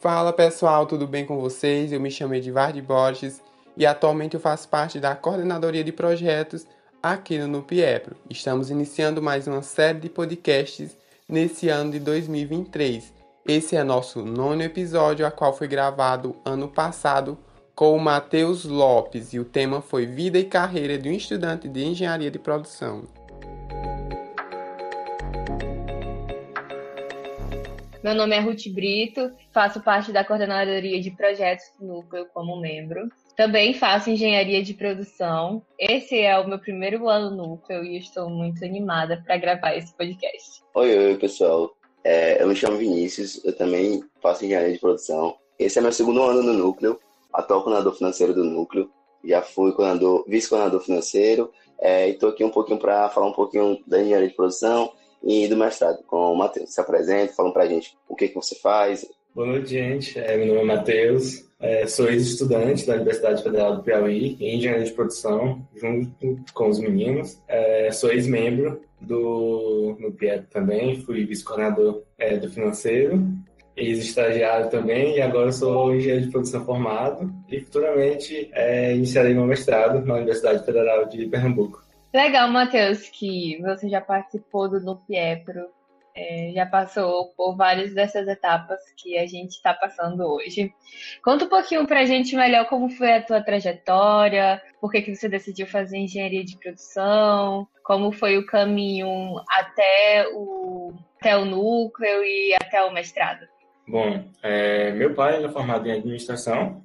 Fala pessoal, tudo bem com vocês? Eu me chamo Edivardo Borges e atualmente eu faço parte da coordenadoria de projetos aqui no NUPIEPRO. Estamos iniciando mais uma série de podcasts nesse ano de 2023. Esse é nosso nono episódio, a qual foi gravado ano passado com o Matheus Lopes e o tema foi Vida e Carreira de um Estudante de Engenharia de Produção. Meu nome é Ruth Brito, faço parte da coordenadoria de projetos do núcleo como membro. Também faço engenharia de produção. Esse é o meu primeiro ano no núcleo e estou muito animada para gravar esse podcast. Oi, oi, pessoal. É, eu me chamo Vinícius, eu também faço engenharia de produção. Esse é meu segundo ano no núcleo, atual coordenador financeiro do núcleo. Já fui vice-coordenador financeiro é, e estou aqui um pouquinho para falar um pouquinho da engenharia de produção e do mestrado com o Matheus. Se apresenta, fala para a gente o que, que você faz. Boa noite, gente. É, meu nome é Matheus. É, sou ex-estudante da Universidade Federal do Piauí em engenharia de produção, junto com os meninos. É, sou ex-membro do no PIEP também, fui vice-coordenador é, do financeiro, ex-estagiário também, e agora sou engenheiro de produção formado e futuramente é, iniciarei meu mestrado na Universidade Federal de Pernambuco. Legal, Matheus, que você já participou do NUPIEPRO é, já passou por várias dessas etapas que a gente está passando hoje. Conta um pouquinho para a gente melhor como foi a tua trajetória, por que, que você decidiu fazer engenharia de produção, como foi o caminho até o, até o núcleo e até o mestrado. Bom, é, meu pai é formado em administração.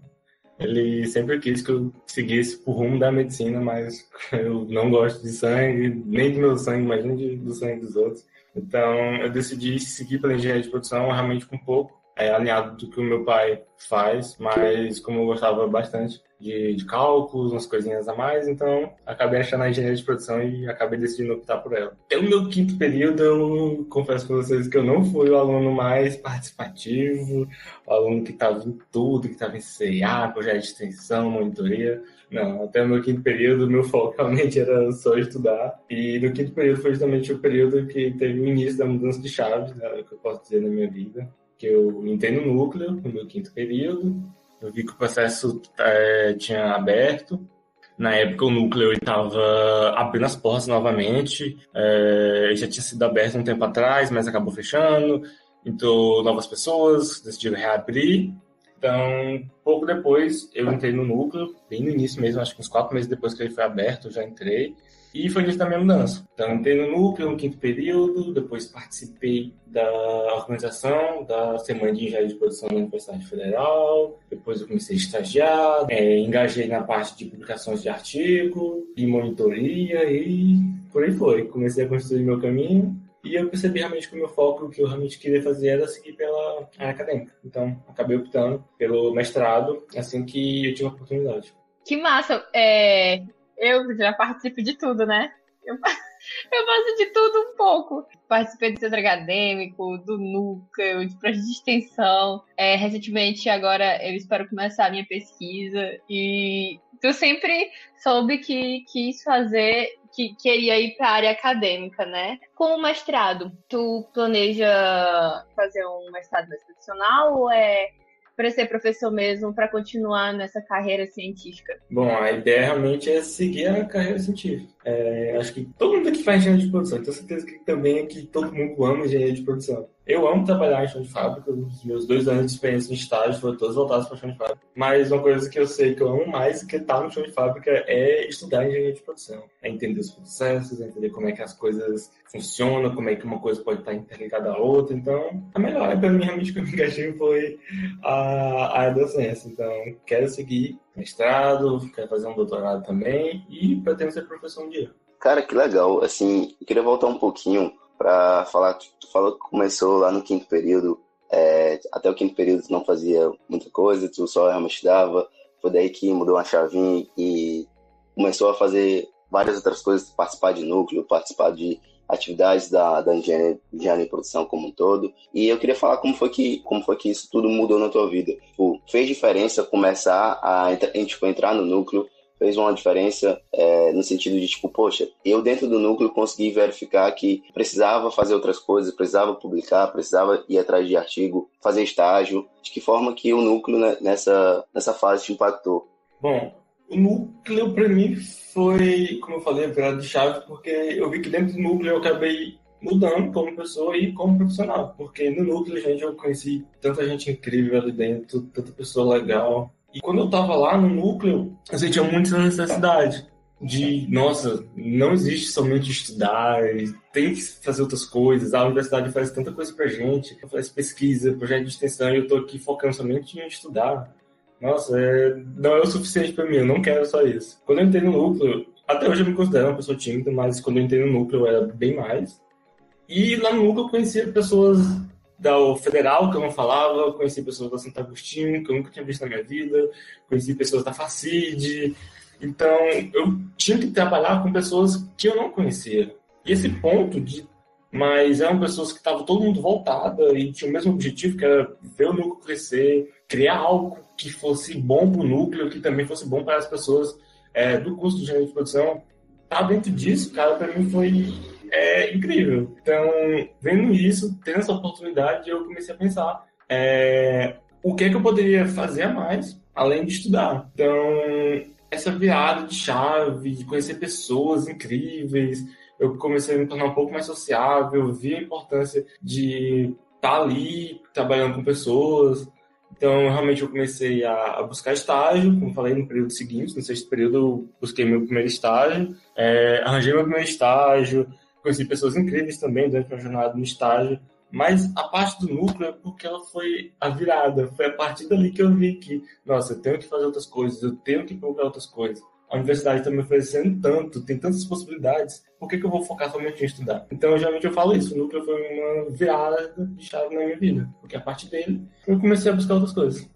Ele sempre quis que eu seguisse o rumo da medicina, mas eu não gosto de sangue, nem do meu sangue, imagina do sangue dos outros. Então, eu decidi seguir pela engenharia de produção, realmente com pouco é, alinhado do que o meu pai faz, mas como eu gostava bastante de, de cálculos, umas coisinhas a mais, então acabei achando a engenharia de produção e acabei decidindo optar por ela. Até o meu quinto período, eu confesso para vocês que eu não fui o aluno mais participativo, o aluno que estava em tudo, que estava em CA, projeto de extensão, monitoria. Não, até o meu quinto período, meu foco realmente era só estudar. E no quinto período foi justamente o período que teve o início da mudança de chave, né, que eu posso dizer na minha vida. Que eu entrei no núcleo, no meu quinto período. Eu vi que o processo é, tinha aberto. Na época, o núcleo estava abrindo as portas novamente. É, já tinha sido aberto um tempo atrás, mas acabou fechando. Entrou novas pessoas, decidiram reabrir. Então, pouco depois, eu entrei no núcleo, bem no início mesmo, acho que uns quatro meses depois que ele foi aberto, eu já entrei. E foi nisso da minha mudança. Então, entrei no núcleo no quinto período, depois participei da organização da Semana de Engenharia de Produção da Universidade Federal, depois eu comecei a estagiar, é, engajei na parte de publicações de artigo, e monitoria e por aí foi. Comecei a construir meu caminho e eu percebi realmente que o meu foco, o que eu realmente queria fazer era seguir pela área acadêmica. Então, acabei optando pelo mestrado assim que eu tive a oportunidade. Que massa! É, eu já participo de tudo, né? Eu, eu faço de tudo um pouco. Participei do centro acadêmico, do núcleo, de projeto de extensão. É, recentemente, agora, eu espero começar a minha pesquisa. E tu sempre soube que quis fazer que queria ir para a área acadêmica, né? Com o mestrado, tu planeja fazer um mestrado mais profissional ou é para ser professor mesmo, para continuar nessa carreira científica? Bom, a ideia realmente é seguir a carreira científica. É, acho que todo mundo aqui faz engenharia de produção, tenho certeza que também aqui todo mundo ama engenharia de produção. Eu amo trabalhar em chão de fábrica, os meus dois anos de experiência em estágio foram todos voltados para chão de fábrica. Mas uma coisa que eu sei que eu amo mais que estar no chão de fábrica é estudar engenharia de produção. É entender os processos, é entender como é que as coisas funcionam, como é que uma coisa pode estar interligada à outra. Então, a melhor para mim realmente que eu me engajei foi a da docência. Então, quero seguir mestrado, quero fazer um doutorado também e pretendo ser professor um dia. Cara, que legal. Assim, eu queria voltar um pouquinho para falar que tu falou que começou lá no quinto período, é, até o quinto período tu não fazia muita coisa, tu só realmente estudava, foi daí que mudou uma chavinha e começou a fazer várias outras coisas, participar de núcleo, participar de atividades da, da engenharia, engenharia produção como um todo. E eu queria falar como foi que, como foi que isso tudo mudou na tua vida. Tipo, fez diferença começar a, tipo, entrar no núcleo, fez uma diferença é, no sentido de, tipo, poxa, eu dentro do núcleo consegui verificar que precisava fazer outras coisas, precisava publicar, precisava ir atrás de artigo, fazer estágio. De que forma que o núcleo né, nessa, nessa fase te impactou? Bom, o núcleo para mim foi, como eu falei, a virada de chave, porque eu vi que dentro do núcleo eu acabei mudando como pessoa e como profissional. Porque no núcleo, gente, eu conheci tanta gente incrível ali dentro, tanta pessoa legal. E quando eu tava lá no núcleo, eu sentia muita necessidade de, nossa, não existe somente estudar, tem que fazer outras coisas, a universidade faz tanta coisa pra gente, faz pesquisa, projeto de extensão, e eu tô aqui focando somente em estudar. Nossa, é, não é o suficiente para mim, eu não quero só isso. Quando eu entrei no núcleo, até hoje eu me considero uma pessoa tímida, mas quando eu entrei no núcleo eu era bem mais. E lá no núcleo eu conhecia pessoas da Federal, que eu não falava, conheci pessoas da Santo Agostinho, que eu nunca tinha visto na minha vida, conheci pessoas da Facid. Então, eu tinha que trabalhar com pessoas que eu não conhecia. E esse ponto de. Mas eram pessoas que estavam todo mundo voltada e tinha o mesmo objetivo, que era ver o núcleo crescer, criar algo que fosse bom para o núcleo, que também fosse bom para as pessoas é, do curso de engenharia de produção. Tá dentro disso, cara, para mim foi é incrível. Então, vendo isso, tendo essa oportunidade, eu comecei a pensar é, o que é que eu poderia fazer a mais, além de estudar. Então, essa virada de chave, de conhecer pessoas incríveis, eu comecei a me tornar um pouco mais sociável, vi a importância de estar ali trabalhando com pessoas. Então, realmente, eu comecei a, buscar estágio, como falei, no período seguinte, no sexto período, eu busquei meu primeiro estágio, é, arranjei meu primeiro estágio, conheci pessoas incríveis também durante a jornada no estágio, mas a parte do núcleo é porque ela foi a virada, foi a partir dali que eu vi que, nossa, eu tenho que fazer outras coisas, eu tenho que procurar outras coisas. A universidade está me oferecendo tanto, tem tantas possibilidades, por que, que eu vou focar somente em estudar? Então, geralmente eu falo isso, o núcleo foi uma virada de chave na minha vida, porque a partir dele eu comecei a buscar outras coisas.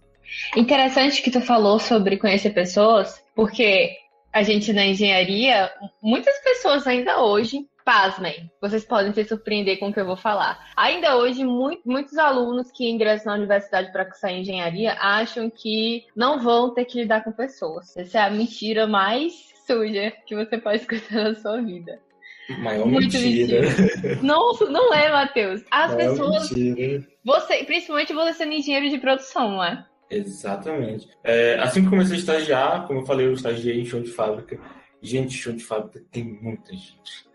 Interessante que tu falou sobre conhecer pessoas, porque a gente na engenharia, muitas pessoas ainda hoje pasmem, vocês podem se surpreender com o que eu vou falar. Ainda hoje, muito, muitos alunos que ingressam na universidade para cursar engenharia acham que não vão ter que lidar com pessoas. Essa é a mentira mais suja que você pode escutar na sua vida. Maior Muito mentira. mentira. Não, não é, Matheus. As Maior pessoas. Mentira. Você, principalmente você sendo engenheiro de produção, não é? Exatamente. É, assim que comecei a estagiar, como eu falei, eu estagiei em chão de fábrica. Gente, chão de fábrica tem muita gente.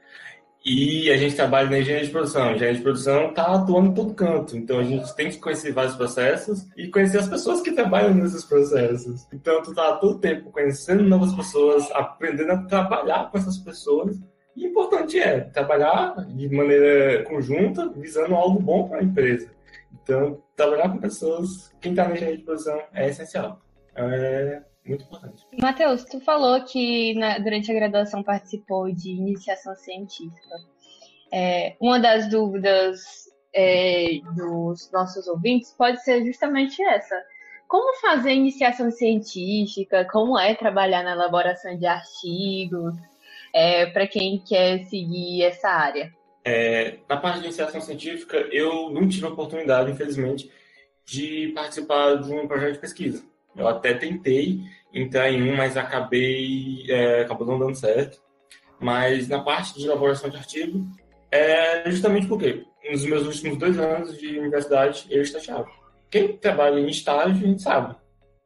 E a gente trabalha na engenharia de produção. A engenharia de produção está atuando em todo canto. Então a gente tem que conhecer vários processos e conhecer as pessoas que trabalham nesses processos. Então tu está todo tempo conhecendo novas pessoas, aprendendo a trabalhar com essas pessoas. E importante é trabalhar de maneira conjunta, visando algo bom para a empresa. Então, trabalhar com pessoas, quem está na engenharia de produção é essencial. É muito importante. Matheus, tu falou que na, durante a graduação participou de iniciação científica. É, uma das dúvidas é, dos nossos ouvintes pode ser justamente essa. Como fazer iniciação científica? Como é trabalhar na elaboração de artigos? É, para quem quer seguir essa área? É, na parte de iniciação científica, eu não tive a oportunidade, infelizmente, de participar de um projeto de pesquisa. Eu até tentei entrar em um, mas acabei é, acabou não dando certo. Mas na parte de elaboração de artigo, é justamente porque nos meus últimos dois anos de universidade eu estagiava. Quem trabalha em estágio, a gente sabe.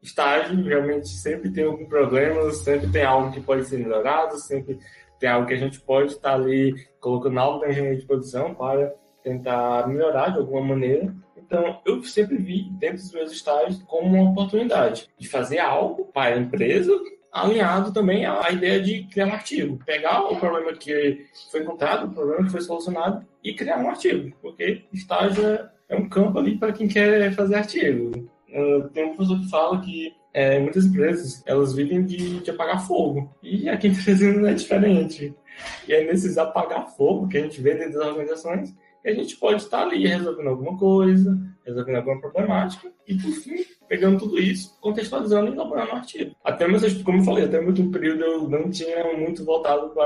Estágio realmente sempre tem algum problema, sempre tem algo que pode ser melhorado, sempre tem algo que a gente pode estar ali colocando algo da engenharia de produção para tentar melhorar de alguma maneira. Então, eu sempre vi dentro dos meus estágios como uma oportunidade de fazer algo para a empresa, alinhado também à ideia de criar um artigo. Pegar o problema que foi encontrado, o problema que foi solucionado e criar um artigo. Porque estágio é um campo ali para quem quer fazer artigo. Tem um professor que fala que é, muitas empresas elas vivem de, de apagar fogo. E aqui em Teresina não é diferente. E é nesses apagar fogo que a gente vê dentro das organizações a gente pode estar ali resolvendo alguma coisa, resolvendo alguma problemática, e por fim, pegando tudo isso, contextualizando e elaborando um artigo. Até meu como eu falei, até o último período eu não tinha muito voltado para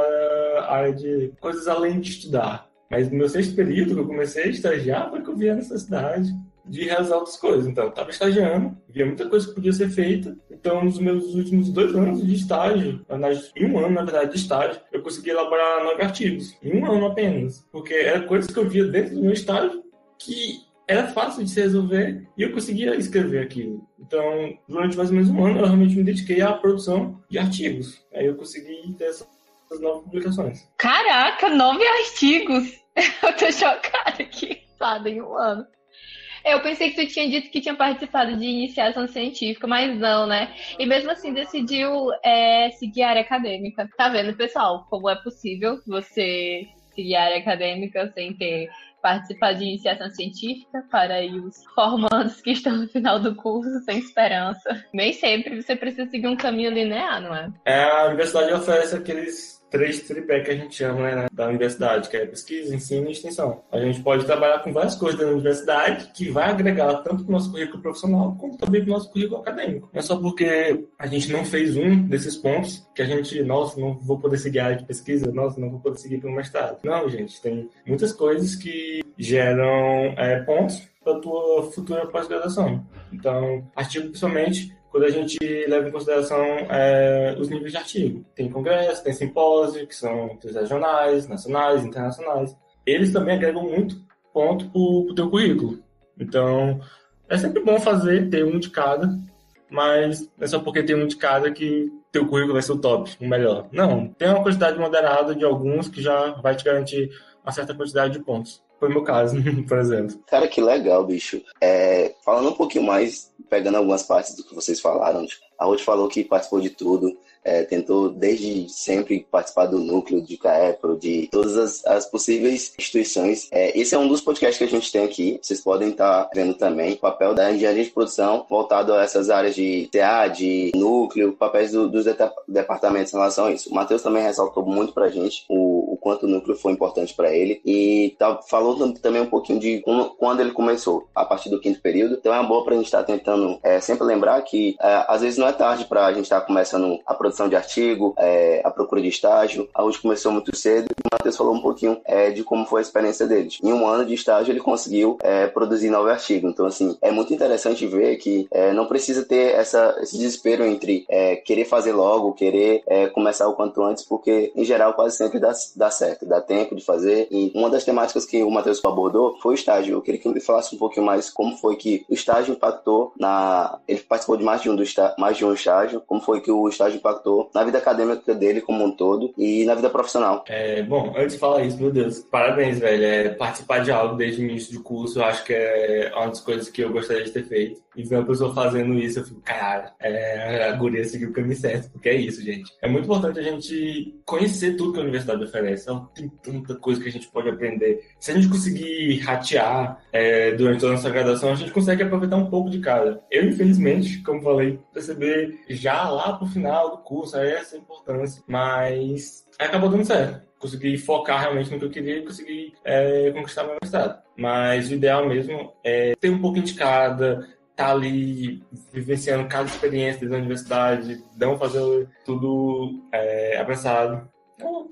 a área de coisas além de estudar. Mas no meu sexto período, que eu comecei a estagiar, foi que eu vi a necessidade de realizar outras coisas. Então, eu estava estagiando, via muita coisa que podia ser feita. Então, nos meus últimos dois anos de estágio, em um ano, na verdade, de estágio, eu consegui elaborar nove artigos. Em um ano apenas. Porque era coisas que eu via dentro do meu estágio que era fácil de se resolver e eu conseguia escrever aquilo. Então, durante mais ou menos um ano, eu realmente me dediquei à produção de artigos. Aí eu consegui ter essas nove publicações. Caraca, nove artigos! Eu tô chocada aqui, em um ano. Eu pensei que tu tinha dito que tinha participado de iniciação científica, mas não, né? E mesmo assim decidiu é, seguir a área acadêmica. Tá vendo, pessoal, como é possível você seguir a área acadêmica sem ter participar de iniciação científica para os formandos que estão no final do curso sem esperança. Nem sempre você precisa seguir um caminho linear, não é? É, a universidade oferece aqueles três tripé que a gente chama né, da universidade, que é pesquisa, ensino e extensão. A gente pode trabalhar com várias coisas da universidade que vai agregar tanto para o nosso currículo profissional como também para o nosso currículo acadêmico. Não é só porque a gente não fez um desses pontos que a gente, nossa, não vou poder seguir a área de pesquisa, nossa, não vou poder seguir para o mestrado. Não, gente, tem muitas coisas que geram é, pontos para a tua futura pós-graduação. Então, artigo principalmente quando a gente leva em consideração é, os níveis de artigo. Tem congresso, tem simpósio, que são regionais, nacionais, internacionais. Eles também agregam muito ponto para o teu currículo. Então, é sempre bom fazer, ter um de cada, mas é só porque tem um de cada que teu currículo vai ser o top, o melhor. Não, tem uma quantidade moderada de alguns que já vai te garantir uma certa quantidade de pontos. Foi meu caso, por exemplo. Cara, que legal, bicho. É, falando um pouquinho mais, pegando algumas partes do que vocês falaram, a Ruth falou que participou de tudo é, tentou desde sempre participar do núcleo de CAEPRO, de todas as, as possíveis instituições. É, esse é um dos podcasts que a gente tem aqui, vocês podem estar vendo também, o papel da engenharia de produção voltado a essas áreas de TA, de núcleo, papéis do, dos departamentos em relação a isso. O Matheus também ressaltou muito pra gente o quanto o núcleo foi importante para ele e tá, falou também um pouquinho de quando ele começou, a partir do quinto período. Então é uma boa pra gente estar tá tentando é, sempre lembrar que é, às vezes não é tarde pra gente estar tá começando a produção de artigo, é, a procura de estágio. A USP começou muito cedo e o Matheus falou um pouquinho é, de como foi a experiência deles. Em um ano de estágio, ele conseguiu é, produzir nove artigos. Então, assim, é muito interessante ver que é, não precisa ter essa, esse desespero entre querer fazer logo, querer começar o quanto antes, porque, em geral, quase sempre dá, dá certo, dá tempo de fazer. E uma das temáticas que o Matheus abordou foi o estágio. Eu queria que ele falasse um pouquinho mais como foi que o estágio impactou na. Ele participou de mais de um, do está... mais de um estágio, como foi que o estágio impactou na vida acadêmica dele como um todo e na vida profissional. É, bom, antes de falar isso, meu Deus, parabéns, velho. É, participar de algo desde o início do curso, eu acho que é uma das coisas que eu gostaria de ter feito. E ver uma pessoa fazendo isso, eu fico, caralho, é, a guria seguiu o caminho certo, porque é isso, gente. É muito importante a gente conhecer tudo que a universidade oferece. Então, tem tanta coisa que a gente pode aprender. Se a gente conseguir ratear é, durante a nossa graduação, a gente consegue aproveitar um pouco de cada. Eu, infelizmente, como falei, perceber já lá pro final do curso, essa importância. Mas acabou dando certo. Consegui focar realmente no que eu queria e consegui é, conquistar meu mestrado. Mas o ideal mesmo é ter um pouquinho de cada, tá ali vivenciando cada experiência da universidade, não fazer tudo é, abraçado.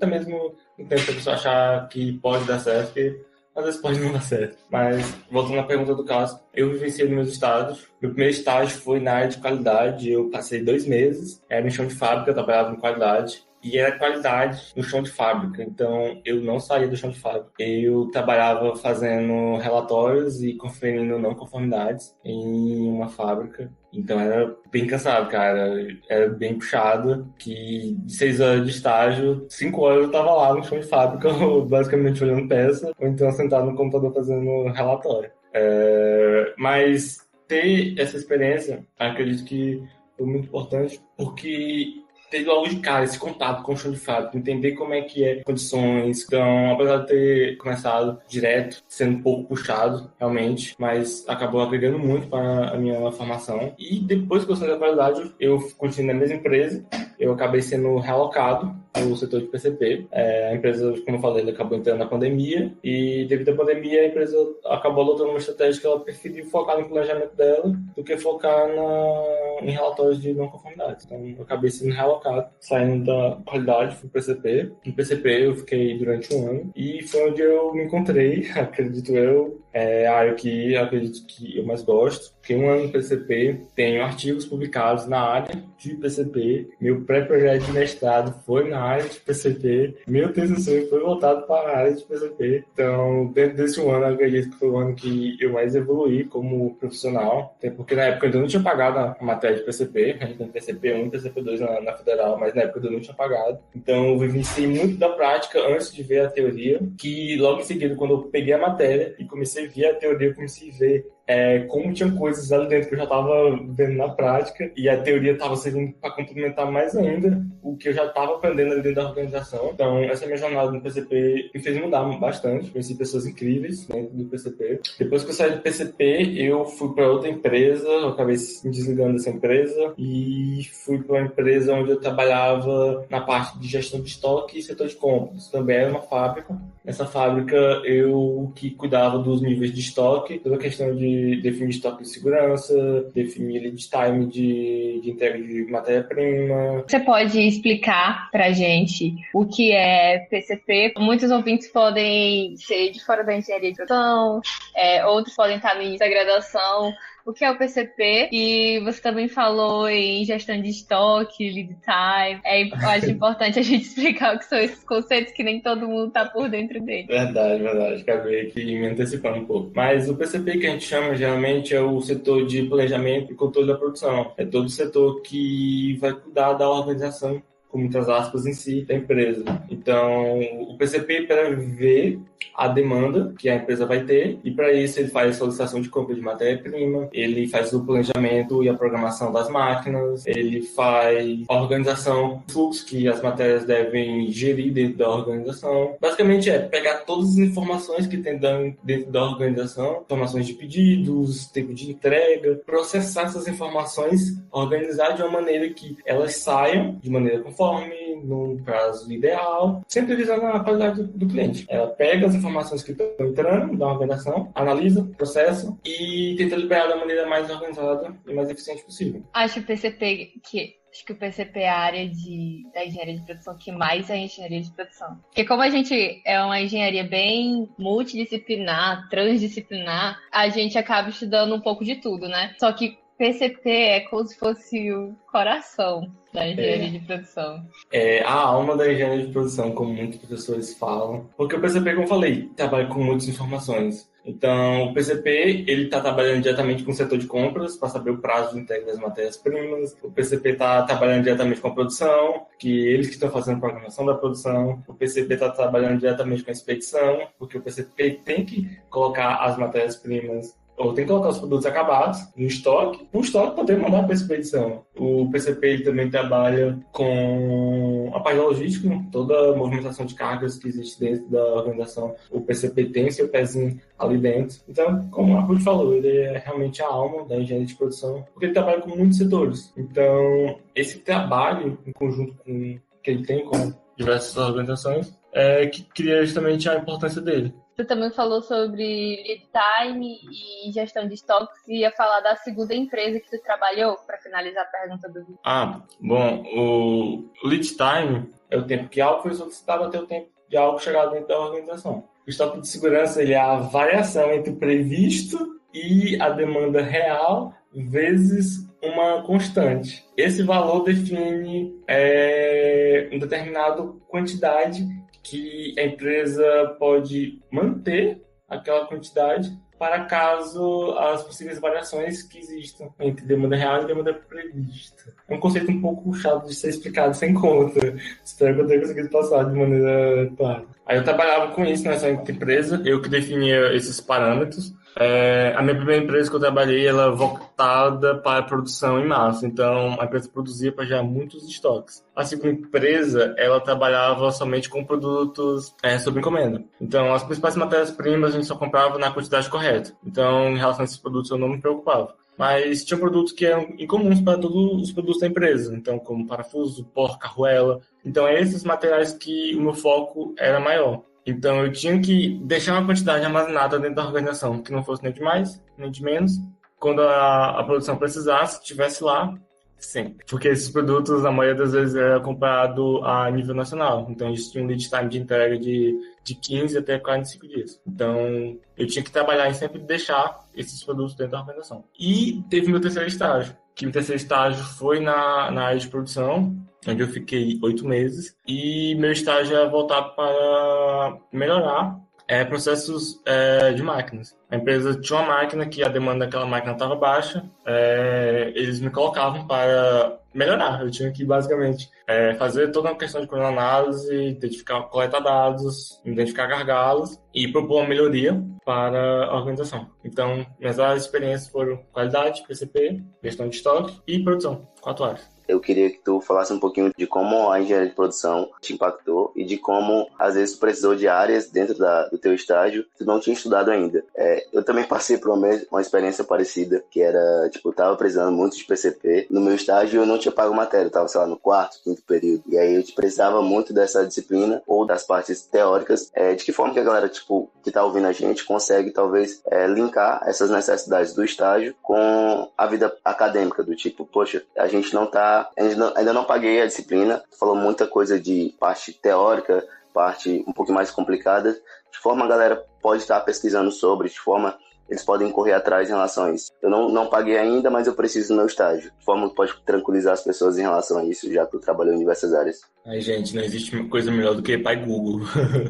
Até mesmo no tempo que a pessoa achar que pode dar certo, porque às vezes pode não dar certo. Mas, voltando à pergunta do caso, eu vivenciei nos meus estágios. Meu primeiro estágio foi na área de qualidade. Eu passei dois meses, era no chão de fábrica, eu trabalhava em qualidade e era qualidade no chão de fábrica. Então eu não saía do chão de fábrica. Eu trabalhava fazendo relatórios e conferindo não conformidades em uma fábrica. Então era bem cansado, cara. Era bem puxado. Que de seis horas de estágio, cinco horas eu tava lá no chão de fábrica, basicamente olhando peça, ou então sentado no computador fazendo relatório. É... Mas ter essa experiência, acredito que foi muito importante, porque ter logo de cara esse contato com o chão de fábrica, entender como é que é condições. Então, apesar de ter começado direto, sendo um pouco puxado, realmente, mas acabou agregando muito para a minha formação. E depois que eu saí da qualidade, eu continuei na mesma empresa, eu acabei sendo realocado no setor de PCP. É, a empresa, como eu falei, acabou entrando na pandemia e devido à pandemia a empresa acabou adotando uma estratégia que ela preferiu focar no planejamento dela do que focar na, em relatórios de não conformidade. Então eu acabei sendo realocado, saindo da qualidade o PCP. No PCP eu fiquei durante um ano e foi onde eu me encontrei, acredito eu, é a área que acredito que eu mais gosto. Fiquei um ano no PCP, tenho artigos publicados na área de PCP, meu pré-projeto de mestrado foi na área de PCP, meu TCC foi voltado para a área de PCP. Então, dentro desse ano, eu acredito que foi o ano que eu mais evoluí como profissional, até porque na época eu ainda não tinha pagado a matéria de PCP, a gente tem PCP 1 e PCP 2 na, na federal, mas na época eu não tinha pagado. Então, eu vivenciei muito da prática antes de ver a teoria, que logo em seguida, quando eu peguei a matéria e comecei a ver a teoria, eu comecei a ver é, como tinha coisas ali dentro que eu já estava vendo na prática e a teoria estava servindo para complementar mais ainda o que eu já estava aprendendo ali dentro da organização. Então, essa minha jornada no PCP me fez mudar bastante. Conheci pessoas incríveis dentro do PCP. Depois que eu saí do PCP, eu fui para outra empresa, eu acabei me desligando dessa empresa e fui para uma empresa onde eu trabalhava na parte de gestão de estoque e setor de compras. Também era uma fábrica. Nessa fábrica, eu que cuidava dos níveis de estoque, toda a questão de definir estoque de segurança, definir lead time de, de entrega de matéria-prima. Você pode explicar para gente o que é PCP? Muitos ouvintes podem ser de fora da engenharia de produção, é, outros podem estar no início da graduação o que é o PCP e você também falou em gestão de estoque, lead time. É, eu acho importante a gente explicar o que são esses conceitos que nem todo mundo está por dentro deles. Verdade, verdade. Acabei aqui me antecipando um pouco. Mas o PCP que a gente chama geralmente é o setor de planejamento e controle da produção. É todo o setor que vai cuidar da organização com muitas aspas em si, da empresa. Então, o PCP prevê a demanda que a empresa vai ter e para isso ele faz a solicitação de compra de matéria-prima, ele faz o planejamento e a programação das máquinas, ele faz a organização fluxo que as matérias devem gerir dentro da organização. Basicamente é pegar todas as informações que tem dentro da organização, informações de pedidos, tempo de entrega, processar essas informações, organizar de uma maneira que elas saiam de maneira conforme, no prazo ideal, sempre visando a qualidade do, do cliente. Ela pega as informações que estão entrando da organização, analisa, processa e tenta liberar da maneira mais organizada e mais eficiente possível. Acho o PCP que acho que o PCP é a área de, da engenharia de produção que mais é engenharia de produção. Porque como a gente é uma engenharia bem multidisciplinar, transdisciplinar, a gente acaba estudando um pouco de tudo, né? Só que PCP é como se fosse o coração da engenharia é. de produção. É a alma da engenharia de produção, como muitos professores falam. Porque o PCP, como eu falei, trabalha com muitas informações. Então, o PCP ele está trabalhando diretamente com o setor de compras para saber o prazo de entrega das matérias-primas. O PCP está trabalhando diretamente com a produção, que eles que estão fazendo a programação da produção. O PCP está trabalhando diretamente com a expedição, porque o PCP tem que colocar as matérias-primas ou tem que colocar os produtos acabados no estoque, no estoque poder mandar para a expedição. O PCP também trabalha com a parte logística, toda a movimentação de cargas que existe dentro da organização. O PCP tem seu pezinho ali dentro. Então, como a Ruth falou, ele é realmente a alma da engenharia de produção, porque ele trabalha com muitos setores. Então, esse trabalho em conjunto com que ele tem com diversas organizações é que cria justamente a importância dele. Você também falou sobre lead time e gestão de estoques e ia falar da segunda empresa que tu trabalhou para finalizar a pergunta do Vitor. Ah, bom, o lead time é o tempo que algo foi solicitado até o tempo de algo chegar dentro da organização. O estoque de segurança ele é a variação entre o previsto e a demanda real vezes uma constante. Esse valor define é, uma determinada quantidade que a empresa pode manter aquela quantidade para caso as possíveis variações que existam entre demanda real e demanda prevista. É um conceito um pouco chato de ser explicado sem conta. Espero que eu tenha conseguido passar de maneira clara. Aí eu trabalhava com isso nessa empresa, eu que definia esses parâmetros. É, a minha primeira empresa que eu trabalhei, ela é voltada para produção em massa, então a empresa produzia para gerar muitos estoques. A segunda empresa, ela trabalhava somente com produtos é, sob encomenda. Então, as principais matérias-primas a gente só comprava na quantidade correta. Então, em relação a esses produtos, eu não me preocupava mas tinha produtos que eram incomuns para todos os produtos da empresa, então como parafuso, porca, arruela. Então, é esses materiais que o meu foco era maior. Então, eu tinha que deixar uma quantidade armazenada dentro da organização, que não fosse nem de mais, nem de menos. Quando a, a produção precisasse, estivesse lá, sempre. Porque esses produtos, a maioria das vezes, era comprado a nível nacional. Então, existia um lead time de entrega de de 15 até 45 dias. Então, eu tinha que trabalhar em sempre deixar esses produtos dentro da organização. E teve meu terceiro estágio, que meu terceiro estágio foi na, na área de produção, onde eu fiquei oito meses, e meu estágio é voltado para melhorar é, processos é, de máquinas. A empresa tinha uma máquina que a demanda daquela máquina estava baixa, é, eles me colocavam para melhorar. Eu tinha que basicamente é, fazer toda uma questão de análise, identificar, coletar dados, identificar gargalos e propor uma melhoria para a organização. Então, minhas áreas de experiência foram qualidade, PCP, gestão de estoque e produção, quatro áreas eu queria que tu falasse um pouquinho de como a engenharia de produção te impactou e de como, às vezes, tu precisou de áreas dentro da, do teu estágio que tu não tinha estudado ainda. É, eu também passei por uma, uma experiência parecida, que era, tipo, eu tava precisando muito de PCP. No meu estágio, eu não tinha pago matéria, eu tava, sei lá, no quarto, quinto período. E aí eu precisava muito dessa disciplina ou das partes teóricas. É, de que forma que a galera, tipo, que tá ouvindo a gente consegue, talvez, é, linkar essas necessidades do estágio com a vida acadêmica, do tipo, poxa, a gente não tá ainda não, ainda não paguei a disciplina, falou muita coisa de parte teórica, parte um pouco mais complicada, de forma a galera pode estar pesquisando sobre, de forma eles podem correr atrás em relação a isso. Eu não, não paguei ainda, mas eu preciso do meu estágio. De forma que pode tranquilizar as pessoas em relação a isso, já que eu trabalhei em diversas áreas. Ai, gente, não existe coisa melhor do que pai Google.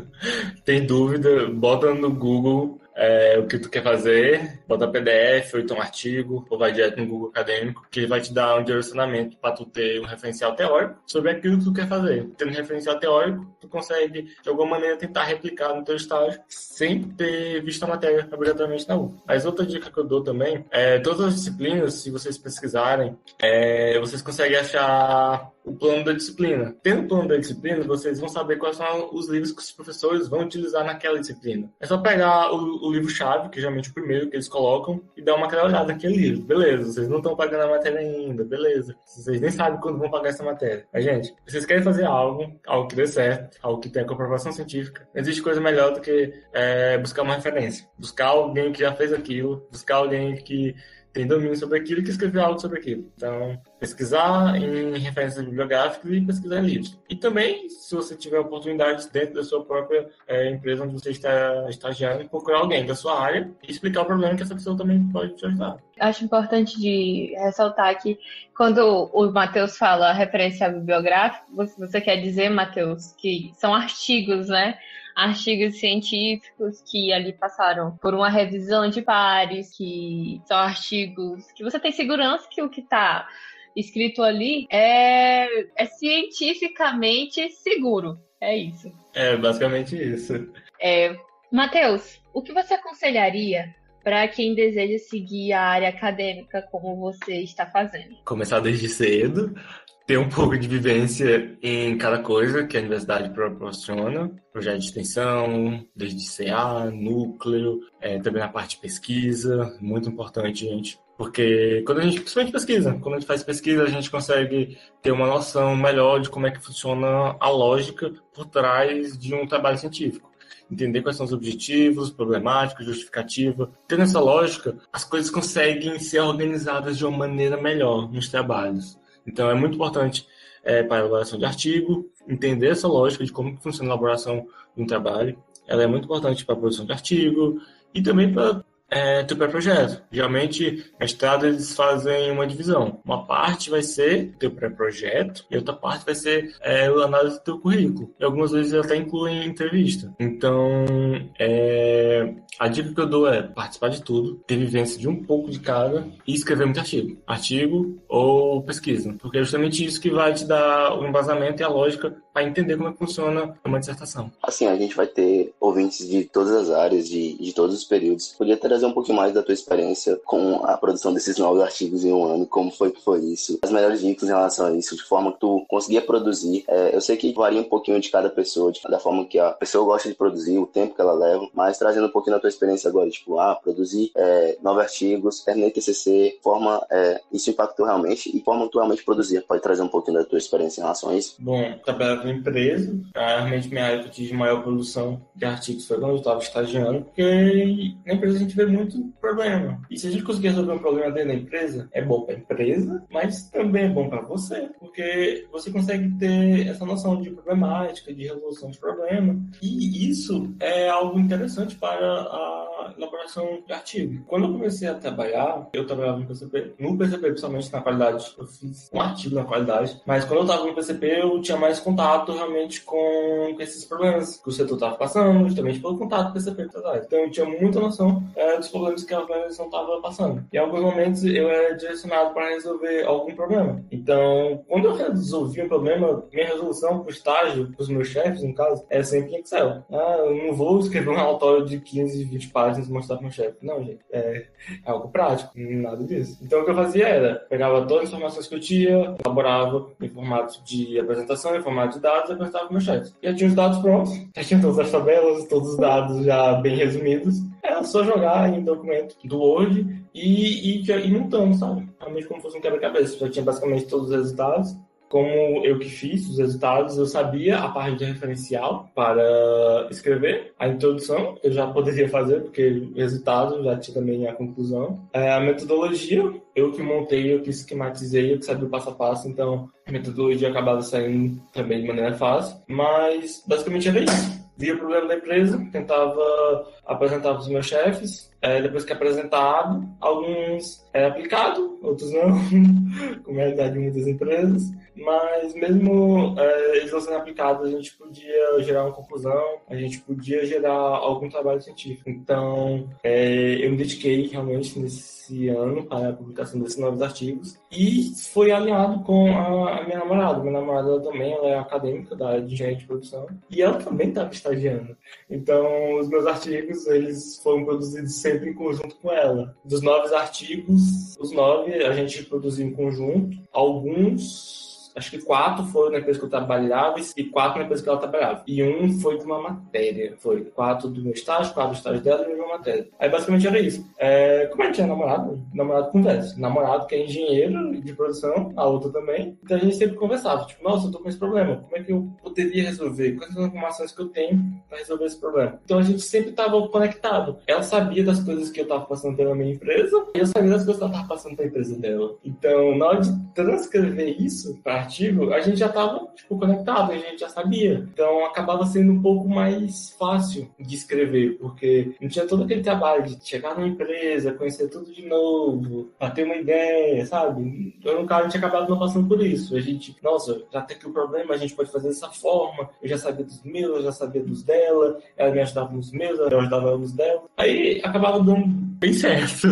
Tem dúvida, bota no Google é, o que tu quer fazer, bota PDF, ou então um artigo, ou vai direto no Google Acadêmico, que ele vai te dar um direcionamento para tu ter um referencial teórico sobre aquilo que tu quer fazer. Tendo um referencial teórico, tu consegue, de alguma maneira, tentar replicar no teu estágio, sem ter visto a matéria obrigatoriamente na U. Mas outra dica que eu dou também, é todas as disciplinas, se vocês pesquisarem, é, vocês conseguem achar o plano da disciplina. Tendo o plano da disciplina, vocês vão saber quais são os livros que os professores vão utilizar naquela disciplina. É só pegar o, o livro-chave, que geralmente é o primeiro que eles colocam, e dar uma olhada naquele livro. Beleza, vocês não estão pagando a matéria ainda, beleza. Vocês nem sabem quando vão pagar essa matéria. Mas, gente, vocês querem fazer algo, algo que dê certo, algo que tenha comprovação científica, não existe coisa melhor do que é, buscar uma referência. Buscar alguém que já fez aquilo, buscar alguém que tem domínio sobre aquilo e que escreveu algo sobre aquilo. Então, pesquisar em referências bibliográficas e pesquisar livros. E também, se você tiver oportunidades dentro da sua própria é, empresa onde você está estagiando, procurar alguém da sua área e explicar o problema que essa pessoa também pode te ajudar. Acho importante de ressaltar que quando o Matheus fala referência bibliográfica, você quer dizer, Matheus, que são artigos, né? artigos científicos que ali passaram por uma revisão de pares, que são artigos que você tem segurança que o que está escrito ali é, é cientificamente seguro. É isso. É basicamente isso. É, Matheus, o que você aconselharia para quem deseja seguir a área acadêmica como você está fazendo? Começar desde cedo, ter um pouco de vivência em cada coisa que a universidade proporciona, projeto de extensão, desde CA, núcleo, é, também na parte de pesquisa, muito importante, gente. Porque quando a gente, principalmente pesquisa, quando a gente faz pesquisa, a gente consegue ter uma noção melhor de como é que funciona a lógica por trás de um trabalho científico entender quais são os objetivos, problemática, justificativa. Tendo essa lógica, as coisas conseguem ser organizadas de uma maneira melhor nos trabalhos. Então, é muito importante é, para a elaboração de artigo, entender essa lógica de como funciona a elaboração de um trabalho. Ela é muito importante para a produção de artigo e também para é, teu pré-projeto. Geralmente, mestrado eles fazem uma divisão. Uma parte vai ser teu pré-projeto e outra parte vai ser é, análise do teu currículo. E algumas vezes até incluem entrevista. Então, é, a dica que eu dou é participar de tudo, ter vivência de um pouco de cada e escrever muito artigo. Artigo ou pesquisa. Porque é justamente isso que vai te dar o embasamento e a lógica para entender como é que funciona uma dissertação. Assim, a gente vai ter ouvintes de todas as áreas, de, de todos os períodos. Podia trazer um pouquinho mais da tua experiência com a produção desses novos artigos em um ano, como foi que foi isso, as melhores dicas em relação a isso, de forma que tu conseguia produzir. É, eu sei que varia um pouquinho de cada pessoa, de, da forma que a pessoa gosta de produzir, o tempo que ela leva, mas trazendo um pouquinho da tua experiência agora, tipo, ah, produzir é, novos artigos, terminei TCC, forma, é, isso impactou realmente e forma que tu realmente produzia. Pode trazer um pouquinho da tua experiência em relação a isso? Bom, trabalhava em empresa. Realmente, minha época de maior produção de artigos foi quando eu estava estagiando, porque na empresa a gente vê muito problema. E se a gente conseguir resolver um problema dentro da empresa, é bom para a empresa, mas também é bom para você, porque você consegue ter essa noção de problemática, de resolução de problema. E isso é algo interessante para a elaboração de artigo. Quando eu comecei a trabalhar, eu trabalhava no PCP, no PCP, principalmente na qualidade. Eu fiz um artigo na qualidade, mas quando eu estava no PCP, eu tinha mais contato realmente com, esses problemas que o setor estava passando, justamente pelo contato com o PCP. Então eu tinha muita noção é, dos problemas que a organização estava passando. Em alguns momentos eu era direcionado para resolver algum problema. Então, quando eu resolvi um problema, minha resolução para o estágio, para os meus chefes, no caso, é sempre em Excel. Ah, eu não vou escrever um relatório de 15, 20 páginas e mostrar para o meu chefe. Não, gente. É, é algo prático, nada disso. Então o que eu fazia era, pegava todas as informações que eu tinha, elaborava em formato de apresentação, em formato de dados e apresentava para o meu chefe. Já tinha os dados prontos, já tinha todas as tabelas, todos os dados já bem resumidos. Só jogar em documento do Word e, e, e montando, sabe? Realmente como fosse um quebra-cabeça. Já tinha basicamente todos os resultados como eu que fiz os resultados, eu sabia a parte de referencial para escrever a introdução, eu já poderia fazer, porque o resultado já tinha também a conclusão. É, a metodologia, eu que montei, eu que esquematizei, eu que sabia o passo a passo, então a metodologia acabava saindo também de maneira fácil, mas basicamente era isso. Via o problema da empresa, tentava apresentar para os meus chefes, é, depois que apresentado, alguns é aplicado, outros não, como é a realidade de muitas empresas, mas mesmo é, eles não sendo aplicados, a gente podia gerar uma conclusão, a gente podia gerar algum trabalho científico. Então, é, eu me dediquei realmente nesse ano para a publicação desses novos artigos e foi alinhado com a, a minha namorada. Minha namorada também ela é acadêmica da área de engenharia de produção e ela também estava estagiando. Então, os meus artigos eles foram produzidos sempre em conjunto com ela. Dos nove artigos, os nove a gente produziu em conjunto. Alguns acho que quatro foram na empresa que eu trabalhava e quatro na empresa que ela trabalhava. E um foi de uma matéria. Foi quatro do meu estágio, quatro do estágio dela e uma matéria. Aí basicamente era isso. É, como a gente é namorado, namorado conversa. Namorado que é engenheiro de produção, a outra também. Então a gente sempre conversava. Tipo, nossa, eu tô com esse problema. Como é que eu poderia resolver? Quais são as informações que eu tenho para resolver esse problema? Então a gente sempre tava conectado. Ela sabia das coisas que eu tava passando pela minha empresa e eu sabia das coisas que ela tava passando pela empresa dela. Então, na hora de transcrever isso para artigo, a gente já estava tipo, conectado, a gente já sabia. Então acabava sendo um pouco mais fácil de escrever, porque não tinha todo aquele trabalho de chegar numa empresa, conhecer tudo de novo, para ter uma ideia, sabe? Eu, caso, a gente acabava não passando por isso. A gente, nossa, já tem aqui o problema, a gente pode fazer dessa forma. Eu já sabia dos meus, eu já sabia dos dela, ela me ajudava nos meus, eu ajudava nos dela. Aí acabava dando bem certo.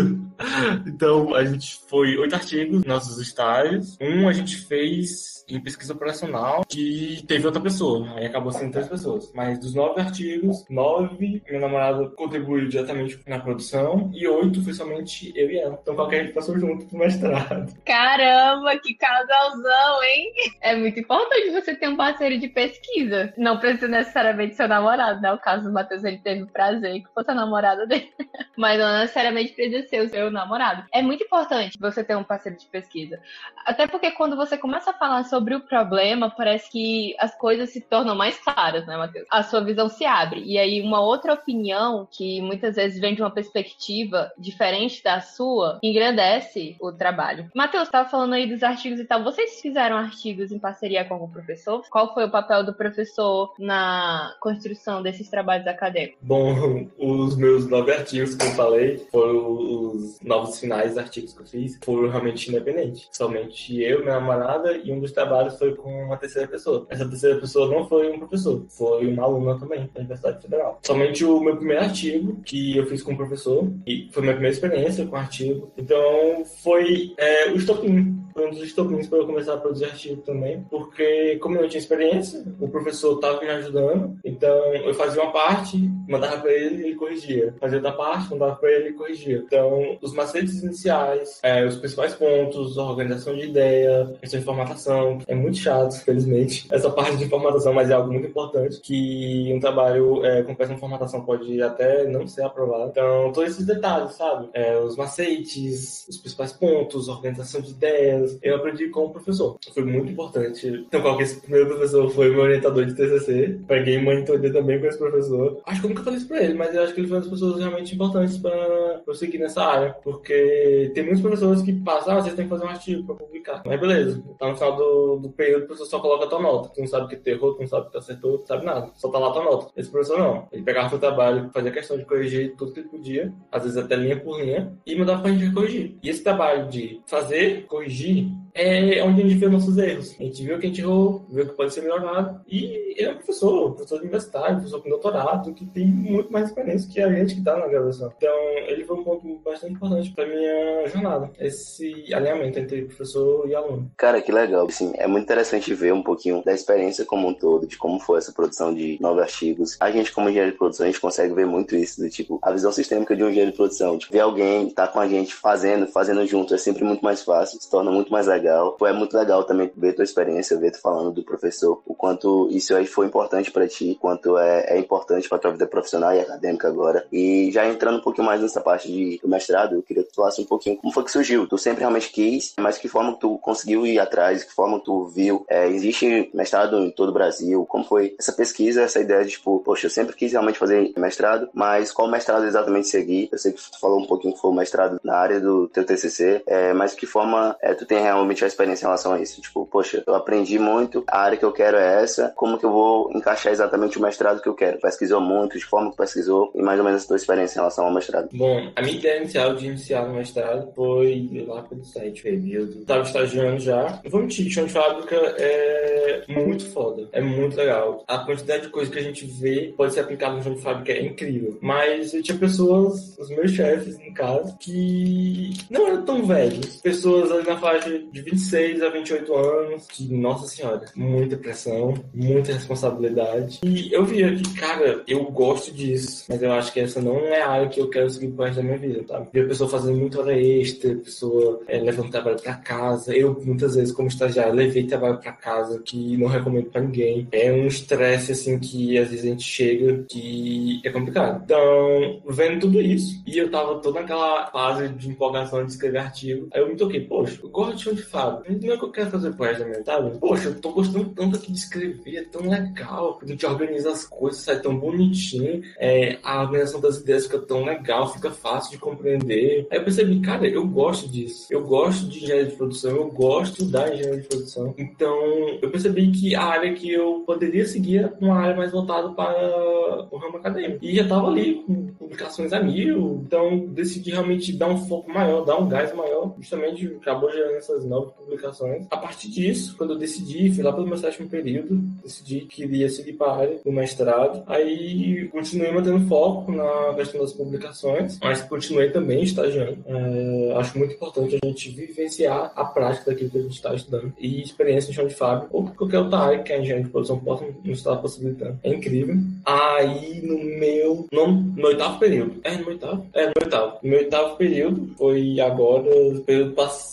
Então, a gente foi oito artigos, nossos estágios. Um a gente fez em pesquisa operacional que teve outra pessoa. Aí acabou sendo três pessoas. Mas dos nove artigos, nove, meu namorado contribuiu diretamente na produção e oito foi somente eu e ela. Então qualquer gente passou junto pro mestrado. Caramba, que casalzão, hein? É muito importante você ter um parceiro de pesquisa. Não precisa necessariamente ser namorado, né? O caso do Matheus, ele teve o prazer que fosse a namorada dele. Mas não necessariamente precisa ser o seu namorado. É muito importante você ter um parceiro de pesquisa. Até porque quando você começa a falar sobre o problema, parece que as coisas se tornam mais claras, né, Matheus? A sua visão se abre. E aí, uma outra opinião, que muitas vezes vem de uma perspectiva diferente da sua, engrandece o trabalho. Matheus, estava falando aí dos artigos e tal. Vocês fizeram artigos em parceria com o professor? Qual foi o papel do professor na construção desses trabalhos acadêmicos? Bom, os meus nove artigos que eu falei foram os novos finais artigos que eu fiz foram realmente independentes. Somente eu, minha namorada e um dos trabalhos foi com uma terceira pessoa. Essa terceira pessoa não foi um professor, foi uma aluna também da Universidade Federal. Somente o meu primeiro artigo que eu fiz com o professor e foi minha primeira experiência com artigo. Então foi é, o estopim um dos estopins para eu começar a produzir artigo também, porque como eu não tinha experiência, o professor estava me ajudando, então eu fazia uma parte, mandava para ele e ele corrigia. Fazia outra parte, mandava para ele e corrigia. Então, os macetes iniciais, é, os principais pontos, organização de ideia, questão de formatação. É muito chato, felizmente, essa parte de formatação, mas é algo muito importante que um trabalho é, com péssima formatação pode até não ser aprovado. Então, todos esses detalhes, sabe? É, os macetes, os principais pontos, organização de ideias, eu aprendi com o professor. Foi muito importante. Então, qual que esse primeiro professor foi meu orientador de TCC. Peguei monitoria também com esse professor. Acho que eu nunca falei isso pra ele, mas eu acho que ele foi uma das pessoas realmente importantes para eu seguir nessa área. Porque tem muitos professores que passam, ah, vocês têm que fazer um artigo pra publicar. Mas beleza. Tá no final do, do período, o professor só coloca a tua nota. Tu não sabe o que tu errou, tu não sabe o que acertou, tu sabe nada. Só tá lá a tua nota. Esse professor não. Ele pegava o trabalho, fazia questão de corrigir tudo que ele podia, às vezes até linha por linha, e mandava pra gente corrigir. E esse trabalho de fazer, corrigir, aí é onde a gente vê nossos erros. A gente viu o que a gente errou, viu o que pode ser melhorado. E ele é um professor, professor de universidade, professor com doutorado, que tem muito mais experiência que a gente que está na graduação. Então, ele foi um ponto bastante importante para minha jornada, esse alinhamento entre professor e aluno. Cara, que legal. Assim, é muito interessante ver um pouquinho da experiência como um todo, de como foi essa produção de novos artigos. A gente, como engenheiro de produção, a gente consegue ver muito isso, do tipo, a visão sistêmica de um engenheiro de produção. Tipo, ver alguém tá com a gente fazendo, fazendo junto, é sempre muito mais fácil, se torna muito mais legal. Foi muito legal também ver tua experiência, ver tu falando do professor, o quanto isso aí foi importante para ti, quanto é, é importante para tua vida profissional e acadêmica agora. E já entrando um pouquinho mais nessa parte de, do mestrado, eu queria que tu falasse um pouquinho como foi que surgiu. Tu sempre realmente quis, mas que forma tu conseguiu ir atrás, que forma tu viu. É, existe mestrado em todo o Brasil? Como foi essa pesquisa, essa ideia de tipo, poxa, eu sempre quis realmente fazer mestrado, mas qual mestrado exatamente seguir? Eu sei que tu falou um pouquinho que foi o mestrado na área do teu TCC, é, mas que forma é, tu tem realmente a experiência em relação a isso? Tipo, poxa, eu aprendi muito, a área que eu quero é essa, como que eu vou encaixar exatamente o mestrado que eu quero? Pesquisou muito, de forma que pesquisou, e mais ou menos a tua experiência em relação ao mestrado. Bom, a minha ideia inicial de iniciar no mestrado foi lá pelo site período. Tava estagiando já. Eu vou mentir, chão de fábrica é muito foda. É muito legal. A quantidade de coisas que a gente vê pode ser aplicada no chão de fábrica é incrível. Mas eu tinha pessoas, os meus chefes, no caso, que não eram tão velhos. Pessoas ali na faixa de 26 a 28 anos, que, nossa senhora, muita pressão, muita responsabilidade. E eu via que, cara, eu gosto disso, mas eu acho que essa não é a área que eu quero seguir pro resto da minha vida, tá? Via pessoa fazendo muita hora extra, pessoa é, levando trabalho pra casa. Eu, muitas vezes, como estagiário, levei trabalho pra casa, que não recomendo pra ninguém. É um estresse, assim, que às vezes a gente chega que é complicado. Então, vendo tudo isso, e eu tava toda naquela fase de empolgação de escrever artigo, aí eu me toquei, poxa, eu gosto de fábrica, não é que eu quero fazer pro resto minha Poxa, eu tô gostando tanto aqui de escrever, é tão legal, a gente organiza as coisas, sai tão bonitinho, é, a organização das ideias fica tão legal, fica fácil de compreender. Aí eu percebi, cara, eu gosto disso, eu gosto de engenharia de produção, eu gosto da engenharia de produção. Então, eu percebi que a área que eu poderia seguir era uma área mais voltada para o ramo acadêmico. E já tava ali com publicações a mil, então decidi realmente dar um foco maior, dar um gás maior, justamente acabou gerando essas novas publicações. A partir disso, quando eu decidi, fui lá pelo meu sétimo período, decidi que iria seguir para a área do mestrado, aí continuei mantendo foco na questão das publicações, mas continuei também estagiando. É, acho muito importante a gente vivenciar a prática daquilo que a gente está estudando e experiência em chão de fábrica ou qualquer outra área que a engenharia de produção possa nos estar possibilitando. É incrível. Aí no meu, no, no oitavo período, é no oitavo? É no oitavo. No meu oitavo período, foi agora, período passado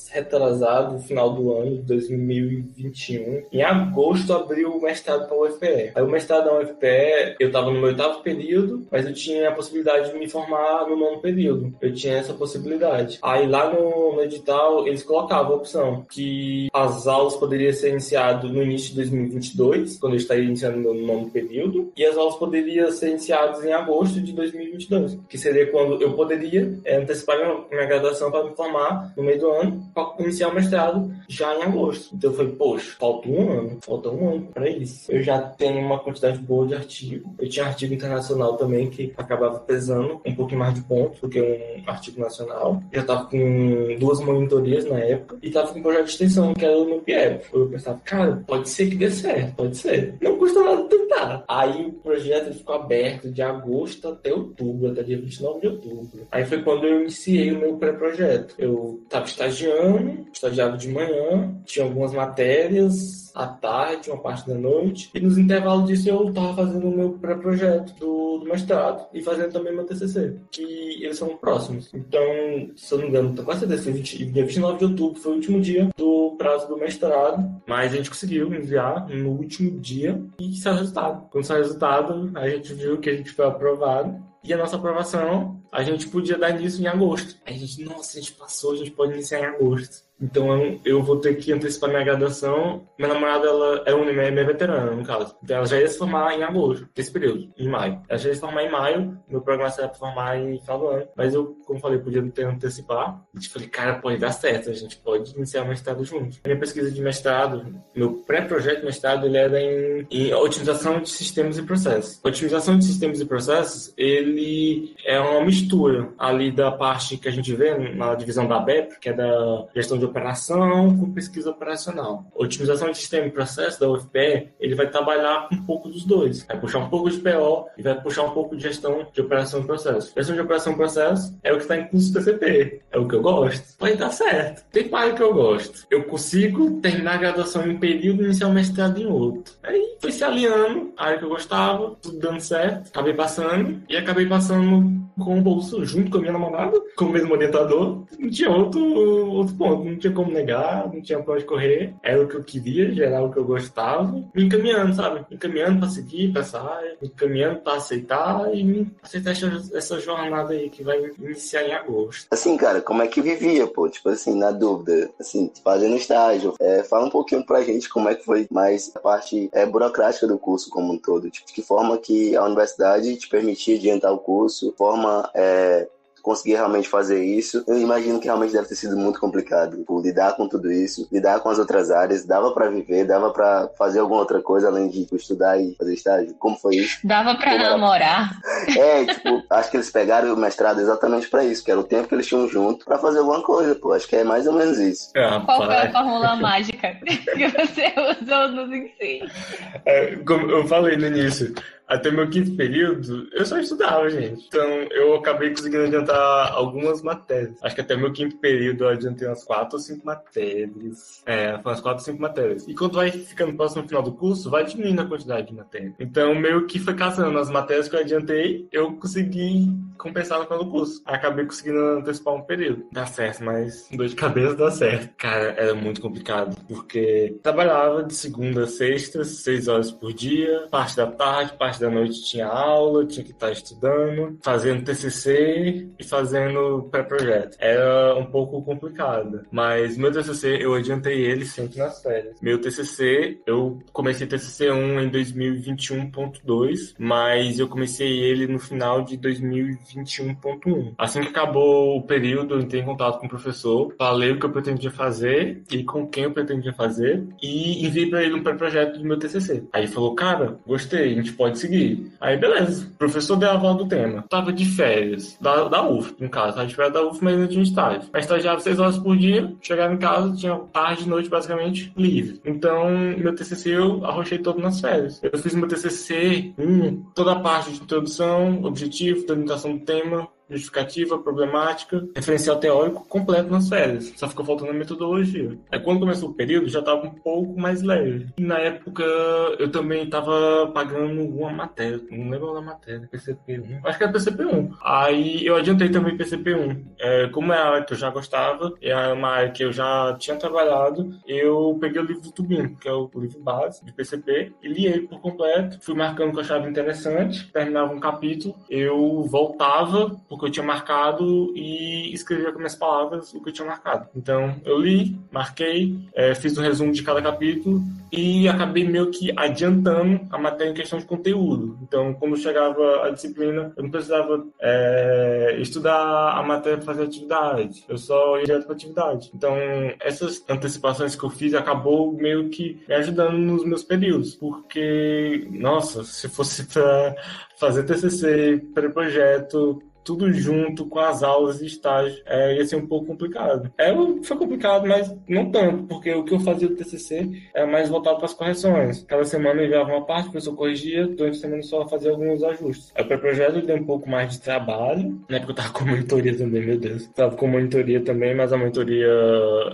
retrasado, final do ano de 2021. Em agosto abriu o mestrado para o UFPE. Aí o mestrado na UFPE, eu estava no meu oitavo período, mas eu tinha a possibilidade de me formar no nono período. Eu tinha essa possibilidade. Aí lá no, no edital, eles colocavam a opção que as aulas poderiam ser iniciadas no início de 2022, quando eu estaria iniciando meu nono período, e as aulas poderiam ser iniciadas em agosto de 2022, que seria quando eu poderia é, antecipar minha, minha graduação para me formar no meio do ano, iniciar o mestrado já em agosto. Então eu falei, poxa, falta um ano, falta um ano para isso. Eu já tenho uma quantidade boa de artigo. Eu tinha artigo internacional também que acabava pesando um pouquinho mais de pontos do que um artigo nacional. Já estava com duas monitorias na época e estava com um projeto de extensão que era no PIEP. Eu pensava, cara, pode ser que dê certo, pode ser. Não custa nada tentar Aí o projeto ficou aberto de agosto até outubro, até dia 29 de outubro. Aí foi quando eu iniciei o meu pré-projeto. Eu estava estagiando, estagiava de manhã, tinha algumas matérias à tarde, uma parte da noite, e nos intervalos disso eu estava fazendo o meu pré-projeto do, do, mestrado e fazendo também meu TCC, que eles são próximos. Então, se eu não me engano, tô quase certeza, dia 29 de outubro foi o último dia do prazo do mestrado, mas a gente conseguiu enviar no último dia e saiu o resultado. Quando saiu o resultado, a gente viu que a gente foi aprovado e a nossa aprovação, a gente podia dar início em agosto. A gente, nossa, a gente passou, a gente pode iniciar em agosto. Então eu vou ter que antecipar minha graduação. Minha namorada ela é uma é veterana, no caso. Então ela já ia se formar em agosto, nesse período, em maio. Ela já ia se formar em maio, meu programa seria para formar em final do ano. Mas eu, como falei, podia ter antecipar. E tipo, falei, cara, pode dar certo, a gente pode iniciar o mestrado juntos. Minha pesquisa de mestrado, meu pré-projeto de mestrado, ele era em, em otimização de sistemas e processos. Otimização de sistemas e processos, ele é uma mistura ali da parte que a gente vê na divisão da BEP, que é da gestão de de operação com pesquisa operacional. Otimização de sistema e processo da UFPE, ele vai trabalhar um pouco dos dois. Vai puxar um pouco de PO e vai puxar um pouco de gestão de operação e processo. Gestão de operação e processo é o que está em curso PCP. É o que eu gosto. Vai dar certo. Tem pai que eu gosto. Eu consigo terminar a graduação em um período e iniciar o mestrado em outro. Aí foi se alinhando a área que eu gostava, tudo dando certo. Acabei passando e acabei passando com o bolso junto com a minha namorada, com o mesmo orientador. Não tinha outro, outro ponto não tinha como negar, não tinha pra onde correr. Era o que eu queria, gerar o que eu gostava. Me encaminhando, sabe? Me encaminhando pra seguir, pra essa área, me encaminhando pra aceitar e aceitar essa, essa jornada aí que vai iniciar em agosto. Assim, cara, como é que vivia, pô? Tipo assim, na dúvida, assim, fazendo estágio. É, fala um pouquinho pra gente como é que foi mais a parte é, burocrática do curso como um todo. Tipo, de que forma que a universidade te permitia adiantar o curso, forma é, conseguir realmente fazer isso. Eu imagino que realmente deve ter sido muito complicado por lidar com tudo isso, lidar com as outras áreas. Dava para viver, dava para fazer alguma outra coisa além de tipo, estudar e fazer estágio. Como foi isso? Dava para namorar. É, tipo, acho que eles pegaram o mestrado exatamente para isso, que era o tempo que eles tinham junto para fazer alguma coisa, pô. Acho que é mais ou menos isso. É, Qual foi a fórmula mágica que você usou nos ensinos? É, como eu falei no início, até meu quinto período, eu só estudava, gente. Então, eu acabei conseguindo adiantar algumas matérias. Acho que até meu quinto período eu adiantei umas quatro ou cinco matérias. É, umas quatro ou cinco matérias. E quando vai ficando próximo ao final do curso, vai diminuindo a quantidade de matérias. Então, meio que foi caçando as matérias que eu adiantei, eu consegui compensar no final do curso. Acabei conseguindo antecipar um período. Dá certo, mas dor de cabeça dá certo. Cara, era muito complicado, porque trabalhava de segunda a sexta, seis horas por dia, parte da tarde, parte parte da noite tinha aula, tinha que estar estudando, fazendo TCC e fazendo pré-projeto. Era um pouco complicado, mas meu TCC eu adiantei ele sempre nas férias. Meu TCC, eu comecei TCC 1 em 2021.2, mas eu comecei ele no final de 2021.1. Assim que acabou o período, eu entrei em contato com o professor, falei o que eu pretendia fazer e com quem eu pretendia fazer e enviei para ele um pré-projeto do meu TCC. Aí ele falou, cara, gostei, a gente pode seguir. Aí, beleza. O professor deu a volta do tema. Tava de férias. Da, da UF, no caso. Tava de férias da UF, mas ainda tinha estágio. Mas estagiava seis horas por dia. Chegava em casa, tinha tarde e noite, basicamente, livre. Então, meu TCC eu arrochei todo nas férias. Eu fiz meu TCC, um, toda a parte de introdução, objetivo, delimitação do tema, justificativa, problemática, referencial teórico completo nas férias. Só ficou faltando a metodologia. Aí quando começou o período já estava um pouco mais leve. E na época eu também estava pagando uma matéria, não lembro da matéria, PCP1. Acho que era PCP1. Aí eu adiantei também PCP1. É, como é a área que eu já gostava, é uma área que eu já tinha trabalhado, eu peguei o livro do Tubino, que é o livro base de PCP, e li ele por completo. Fui marcando que eu achava interessante, terminava um capítulo, eu voltava o que eu tinha marcado e escrevia com minhas palavras o que eu tinha marcado. Então, eu li, marquei, é, fiz um resumo de cada capítulo e acabei meio que adiantando a matéria em questão de conteúdo. Então, quando chegava a disciplina, eu não precisava é, estudar a matéria para fazer atividade. Eu só ia direto para atividade. Então, essas antecipações que eu fiz acabou meio que me ajudando nos meus períodos, porque, nossa, se fosse para fazer TCC, pré-projeto, tudo junto com as aulas e estágio, é, ia ser um pouco complicado. É, foi complicado, mas não tanto, porque o que eu fazia do TCC era mais voltado para as correções. Cada semana eu enviava uma parte, o professor corrigia, durante a semana só fazia alguns ajustes. Aí para o projeto deu um pouco mais de trabalho, né, porque eu tava com monitoria também, meu Deus. Tava com monitoria também, mas a monitoria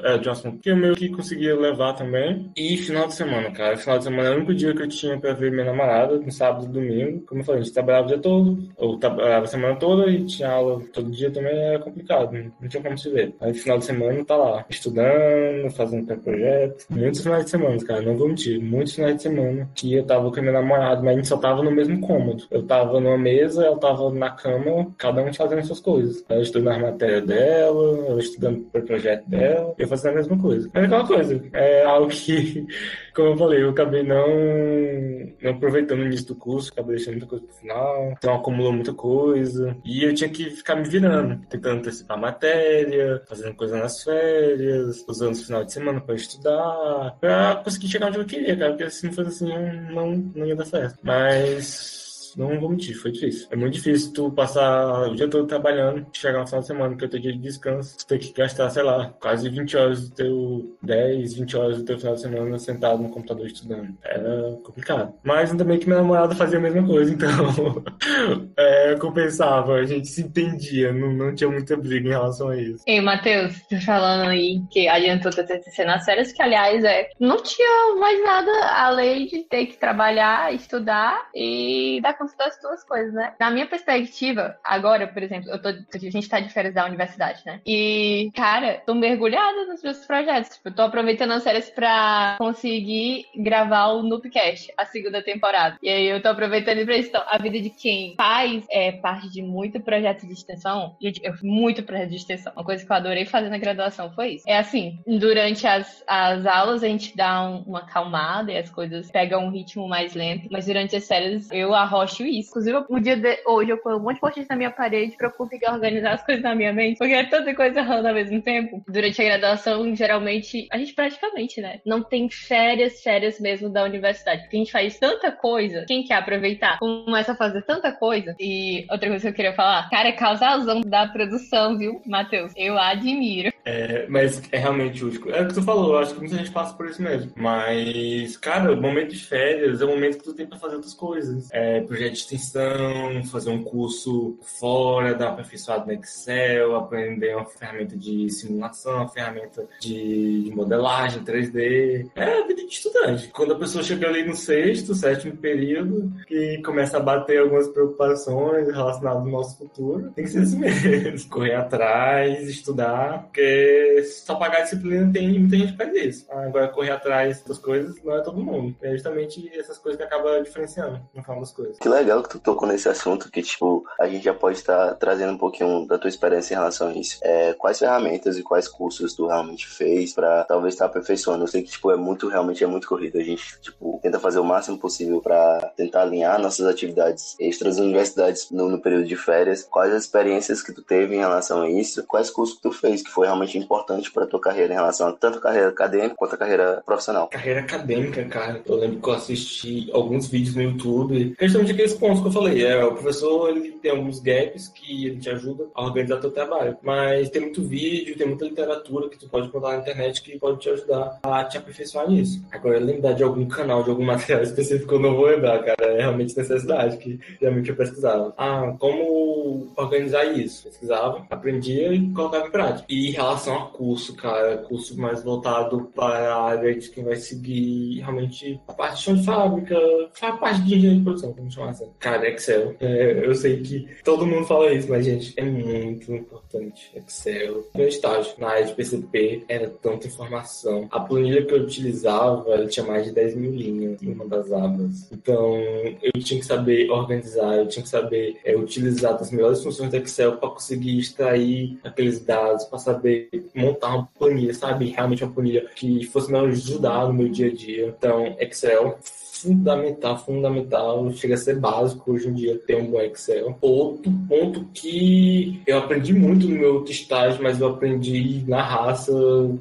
é de um assunto que eu meio que conseguia levar também. E final de semana, cara. Final de semana é o único dia que eu tinha para ver minha namorada, no sábado e domingo. Como eu falei, a gente trabalhava o dia todo, ou trabalhava a semana toda e tinha aula todo dia também, era complicado, não tinha como se ver. Aí final de semana tá lá, estudando, fazendo projeto. Muitos finais de semana, cara, não vou mentir. Muitos finais de semana que eu tava com a minha namorada, mas a gente só tava no mesmo cômodo. Eu tava numa mesa, ela tava na cama, cada um fazendo suas coisas. Ela estudando a matéria dela, ela estudando o projeto dela, eu fazendo a mesma coisa. É aquela coisa, é algo que, como eu falei, eu acabei não, não aproveitando o início do curso, acabei deixando muita coisa pro final, então acumulou muita coisa. E eu tinha que ficar me virando, tentando antecipar matéria, fazendo coisa nas férias, usando o final de semana para estudar, para conseguir chegar onde eu queria, cara, porque se não fosse assim, não, não ia dar certo. Mas não vou mentir, foi difícil. É muito difícil tu passar o dia todo trabalhando, chegar no final de semana, que eu tenho dia de descanso, tu tem que gastar, sei lá, quase 20 horas do teu, 10, 20 horas do teu final de semana sentado no computador estudando. Era complicado. Mas bem que minha namorada fazia a mesma coisa, então é, compensava, a gente se entendia, não, não tinha muita briga em relação a isso. Ei, Matheus, tu falando aí que adiantou teu TCC nas séries, que aliás é, não tinha mais nada além de ter que trabalhar, estudar e dar conta das duas coisas, né? Na minha perspectiva, agora, por exemplo, eu tô, a gente tá de férias da universidade, né? E, cara, tô mergulhada nos meus projetos. Tipo, tô aproveitando as séries pra conseguir gravar o Noobcast, a segunda temporada. E aí eu tô aproveitando pra isso. Então, a vida de quem faz é parte de muito projeto de extensão, gente, eu muito projeto de extensão. Uma coisa que eu adorei fazer na graduação foi isso. É assim, durante as, as aulas a gente dá um, uma acalmada e as coisas pegam um ritmo mais lento, mas durante as séries eu arrocho acho isso. Inclusive, o dia de hoje eu ponho um monte de post na minha parede pra eu conseguir organizar as coisas na minha mente, porque é tanta coisa errando ao mesmo tempo. Durante a graduação, geralmente, a gente praticamente, né, não tem férias, férias mesmo da universidade, porque a gente faz tanta coisa, quem quer aproveitar, começa a fazer tanta coisa. E outra coisa que eu queria falar, cara, é causalzão da produção, viu, Matheus? Eu admiro. É, mas é realmente útil. É o que tu falou, eu acho que muita gente passa por isso mesmo. Mas, cara, o momento de férias é o momento que tu tem pra fazer outras coisas. É, projeto de extensão, fazer um curso fora, dar uma aperfeiçoada no Excel, aprender uma ferramenta de simulação, uma ferramenta de modelagem 3D. É a vida de estudante. Quando a pessoa chega ali no sexto, sétimo período, que começa a bater algumas preocupações relacionadas ao nosso futuro, tem que ser assim mesmo. Correr atrás, estudar, porque só pagar a disciplina tem muita gente que faz isso. Agora, correr atrás das coisas não é todo mundo. É justamente essas coisas que acabam diferenciando no final das coisas. Que legal que tu tocou nesse assunto, que, tipo, a gente já pode estar trazendo um pouquinho da tua experiência em relação a isso. É, quais ferramentas e quais cursos tu realmente fez para talvez estar aperfeiçoando? Eu sei que, tipo, é muito, realmente é muito corrido. A gente, tipo, tenta fazer o máximo possível para tentar alinhar nossas atividades extras universidades no, no, período de férias. Quais as experiências que tu teve em relação a isso? Quais cursos que tu fez que foi realmente importante para tua carreira em relação a tanto a carreira acadêmica quanto a carreira profissional? Carreira acadêmica, cara. Eu lembro que eu assisti alguns vídeos no YouTube, justamente aqueles pontos que eu falei. É, o professor ele tem alguns gaps que ele te ajuda a organizar teu trabalho. Mas tem muito vídeo, tem muita literatura que tu pode encontrar na internet que pode te ajudar a te aperfeiçoar nisso. Agora, lembrar de algum canal, de algum material específico, eu não vou lembrar, cara. É realmente necessidade que realmente eu pesquisava. Ah, como organizar isso? Pesquisava, aprendia e colocava em prática. E em relação a curso, cara, curso mais voltado para a área de quem vai seguir realmente a parte de fábrica, a parte de engenharia de produção, vamos chamar assim. Cara, Excel. É, eu sei que todo mundo fala isso, mas, gente, é muito importante. Excel. Meu estágio na área de PCP era tanta informação. A planilha que eu utilizava, tinha mais de 10 mil linhas em uma das abas. Então, eu tinha que saber organizar, eu tinha que saber é, utilizar as melhores funções do Excel para conseguir extrair aqueles dados, para saber montar uma planilha, sabe? Realmente uma planilha que fosse me ajudar no meu dia a dia. Então, Excel fundamental, fundamental, chega a ser básico hoje em dia ter um bom Excel. Outro ponto que eu aprendi muito no meu estágio, mas eu aprendi na raça,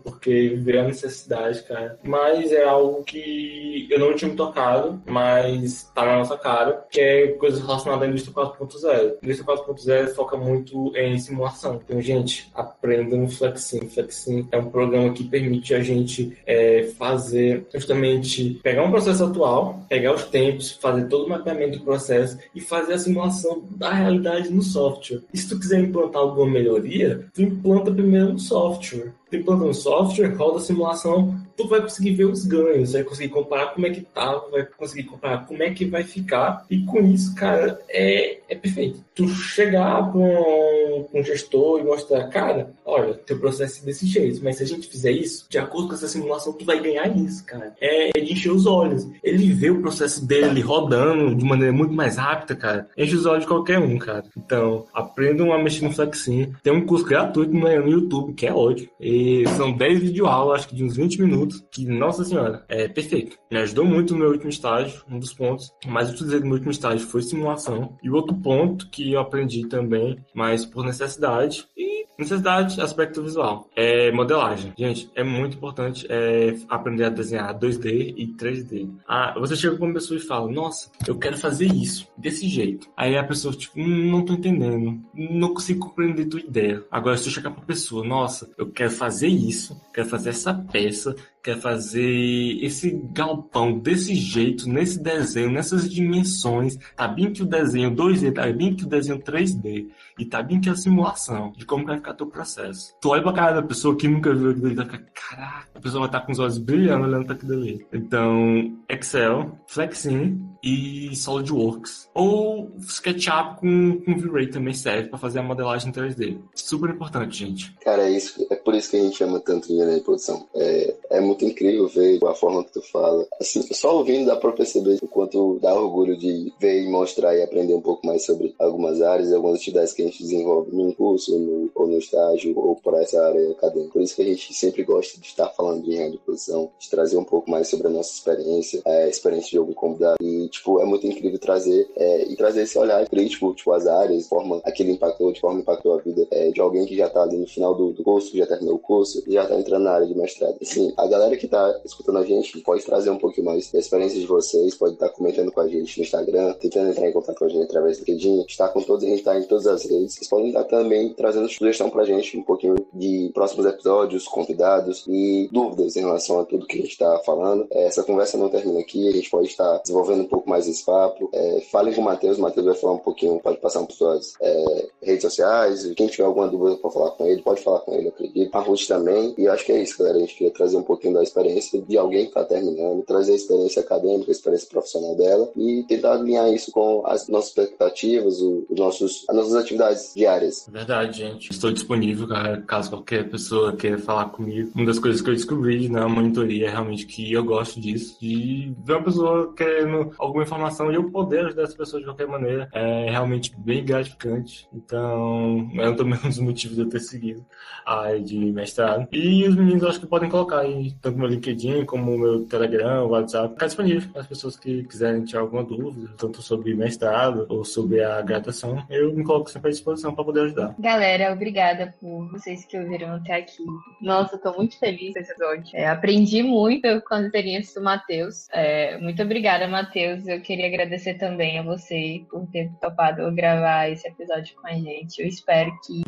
porque veio a necessidade, cara. Mas é algo que eu não tinha me tocado, mas tá na nossa cara, que é coisas relacionadas à indústria 4.0. A indústria 4.0 foca muito em simulação. Então, gente, aprendam Flexim. Flexim é um programa que permite a gente é, fazer justamente pegar um processo atual, pegar os tempos, fazer todo o mapeamento do processo e fazer a simulação da realidade no software. E se tu quiser implantar alguma melhoria, tu implanta primeiro no software implanta no software, roda a simulação, tu vai conseguir ver os ganhos, vai conseguir comparar como é que tá, vai conseguir comparar como é que vai ficar, e com isso, cara, é, é perfeito. Tu chegar para um, um, gestor e mostrar, cara, olha, teu processo é desse jeito, mas se a gente fizer isso, de acordo com essa simulação, tu vai ganhar isso, cara. É, é de encher os olhos. Ele vê o processo dele rodando de maneira muito mais rápida, cara. Enche os olhos de qualquer um, cara. Então, aprendam a mexer no Flexin. Tem um curso gratuito no YouTube, que é ótimo. E são 10 videoaulas, acho que de uns 20 minutos, que, nossa senhora, é perfeito. Me ajudou muito no meu último estágio, um dos pontos. Mas eu no meu último estágio foi simulação. E outro ponto que eu aprendi também, mas por necessidade, e necessidade, aspecto visual, é modelagem. Gente, é muito importante é, aprender a desenhar 2D e 3D. Ah, você chega com uma pessoa e fala, nossa, eu quero fazer isso, desse jeito. Aí a pessoa, tipo, hum, não tô entendendo, não consigo compreender tua ideia. Agora, se eu chegar pra pessoa, nossa, eu quero fazer isso, quero fazer essa peça, quer fazer esse galpão desse jeito, nesse desenho, nessas dimensões, tá bem que o desenho 2D, tá bem que o desenho 3D, e tá bem que a simulação de como vai ficar teu processo. Tu olha pra cara da pessoa que nunca viu aquilo ali, vai ficar, caraca, a pessoa vai estar tá com os olhos brilhando olhando pra aquilo ali. Então, Excel, Flexin e SolidWorks. Ou SketchUp com, com V-Ray também serve para fazer a modelagem 3D. Super importante, gente. Cara, é, isso, é por isso que a gente chama tanto engenharia de produção. É, é muito incrível ver a forma que tu fala. Assim, só ouvindo dá pra perceber o quanto dá orgulho de ver e mostrar e aprender um pouco mais sobre algumas áreas, algumas atividades que a gente desenvolve no curso, no, ou no estágio, ou por essa área acadêmica. Por isso que a gente sempre gosta de estar falando de engenharia de produção, de trazer um pouco mais sobre a nossa experiência, a experiência de algum convidado. E, tipo, é muito incrível trazer é, e trazer esse olhar crítico, tipo, as áreas, forma aquele impactou, de forma impactou a vida é, de alguém que já tá ali no final do, do curso, já terminou o curso, e já tá entrando na área de mestrado. Assim, a galera que tá escutando a gente pode trazer um pouquinho mais da experiência de vocês, pode estar tá comentando com a gente no Instagram, tentando entrar em contato com a gente através do LinkedIn, está com todos, a gente tá em todas as redes. Vocês podem estar também trazendo sugestão pra gente, um pouquinho de próximos episódios, convidados e dúvidas em relação a tudo que a gente está falando. É, essa conversa não termina aqui, a gente pode estar desenvolvendo um pouco mais esse papo. É, falem com o Matheus, o Matheus vai falar um pouquinho, pode passar por suas é, redes sociais. Quem tiver alguma dúvida para falar com ele, pode falar com ele, acredito. A Ruth também. E acho que é isso, galera. A gente queria trazer um pouquinho da experiência de alguém que está terminando, trazer a experiência acadêmica, a experiência profissional dela e tentar alinhar isso com as nossas expectativas, os nossos, as nossas atividades diárias. Verdade, gente. Estou disponível, cara, caso qualquer pessoa queira falar comigo. Uma das coisas que eu descobri na monitoria é realmente que eu gosto disso, de ver uma pessoa querendo alguma informação e eu poder ajudar essa pessoa de qualquer maneira. É realmente bem gratificante. Então, é também um dos motivos de eu ter seguido a área de mestrado. E os meninos acho que podem colocar aí, tanto meu LinkedIn como meu Telegram, WhatsApp, ficar disponível para as pessoas que quiserem tirar alguma dúvida, tanto sobre mestrado ou sobre a graduação. Eu me coloco sempre à disposição para poder ajudar. Galera, obrigada por vocês que ouviram até aqui. Nossa, estou muito feliz com esse episódio. É, aprendi muito com as experiências do Matheus. É, muito obrigada, Matheus. Eu queria agradecer também a você por ter topado gravar esse episódio com a gente. Eu espero que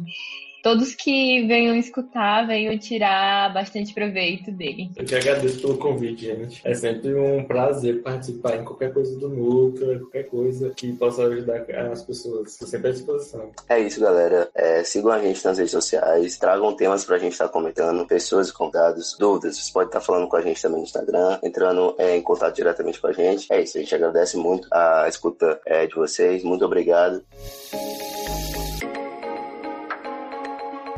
todos que venham escutar venham tirar bastante proveito dele. Eu que agradeço pelo convite, gente. É sempre um prazer participar em qualquer coisa do Núcleo, qualquer coisa que possa ajudar as pessoas. Estou sempre à disposição. É isso, galera. É, sigam a gente nas redes sociais, tragam temas pra gente estar tá comentando, pessoas e convidados, dúvidas. Vocês podem estar tá falando com a gente também no Instagram, entrando é, em contato diretamente com a gente. É isso, a gente agradece muito a escuta é, de vocês. Muito obrigado.